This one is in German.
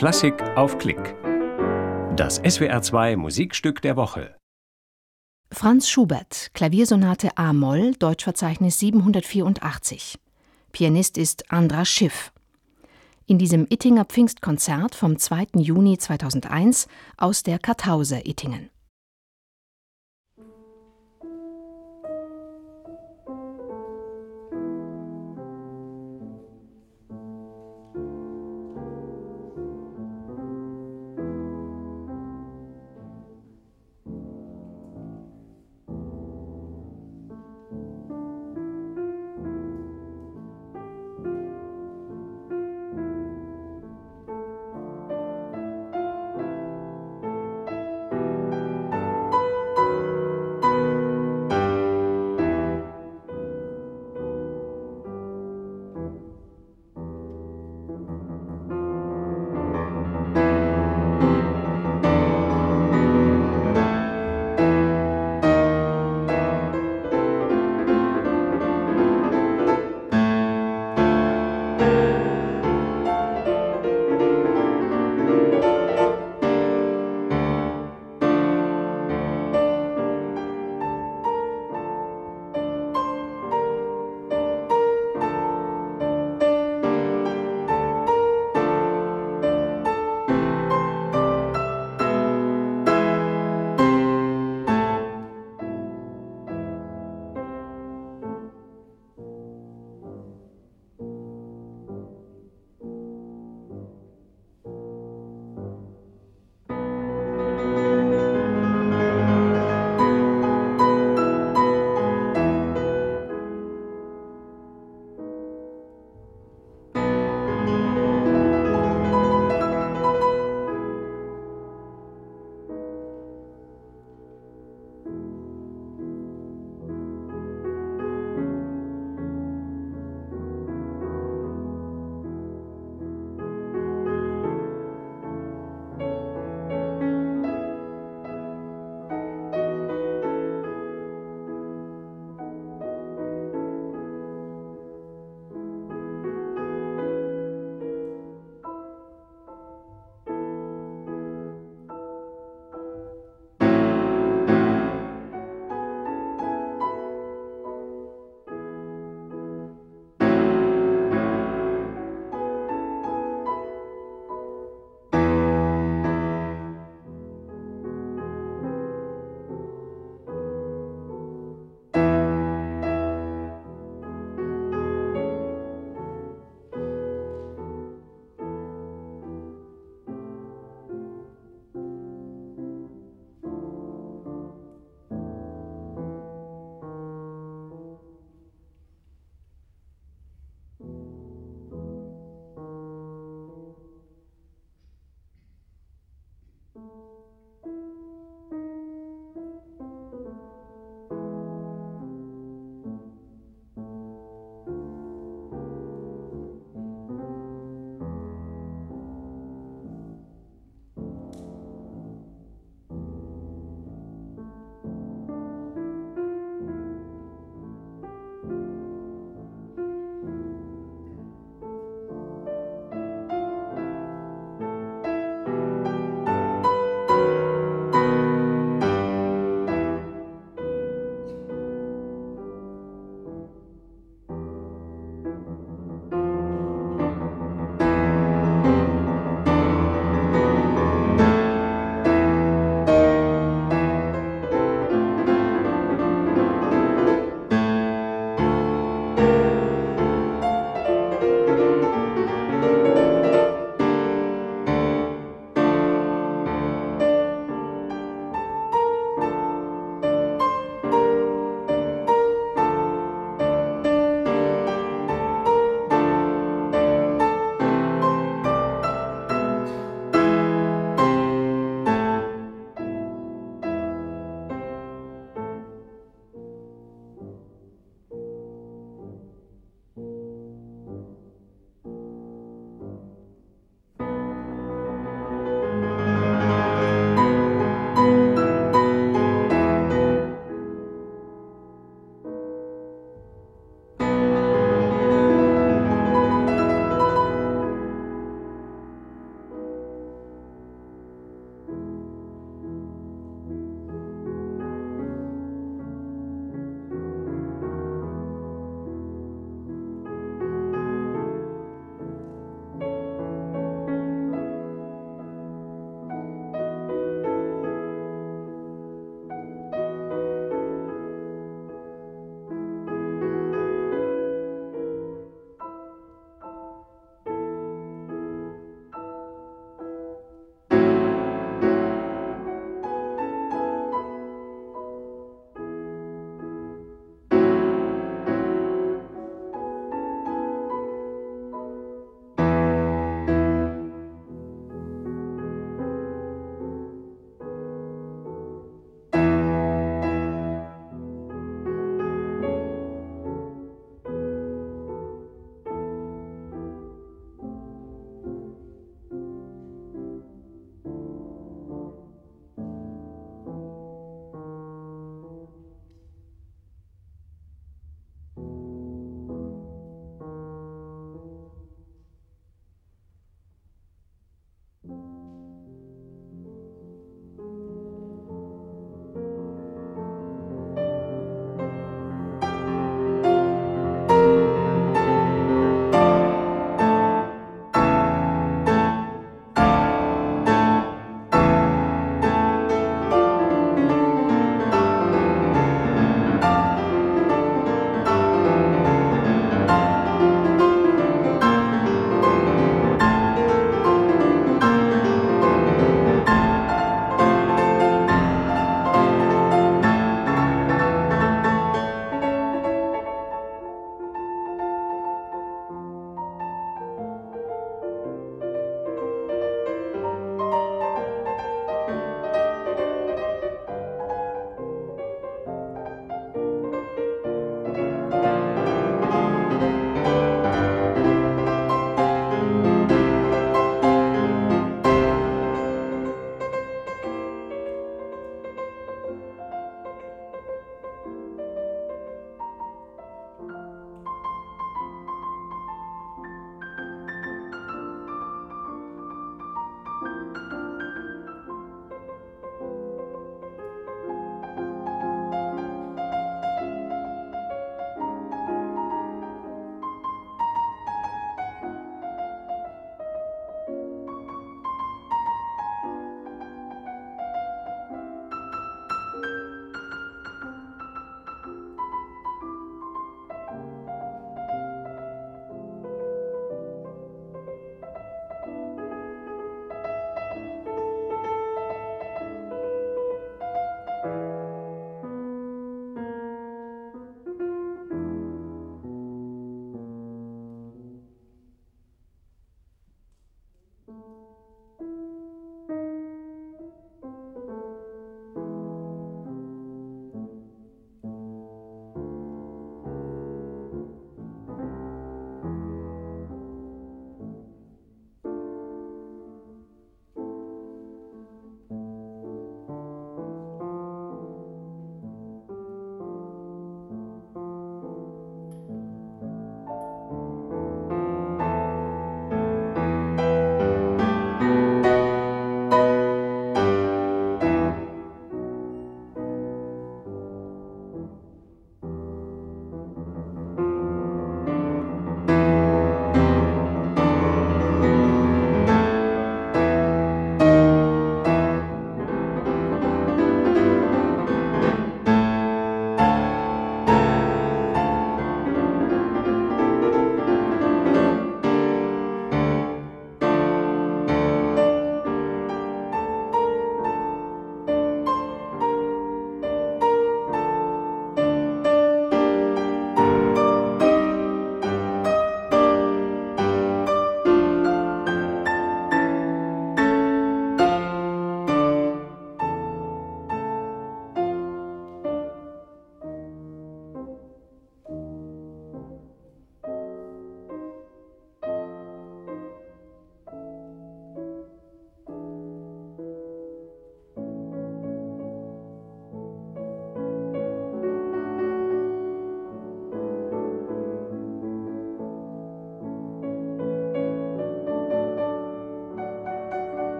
Klassik auf Klick. Das SWR2 Musikstück der Woche. Franz Schubert, Klaviersonate A-Moll, Deutschverzeichnis 784. Pianist ist Andras Schiff. In diesem Ittinger Pfingstkonzert vom 2. Juni 2001 aus der Kartause Ittingen.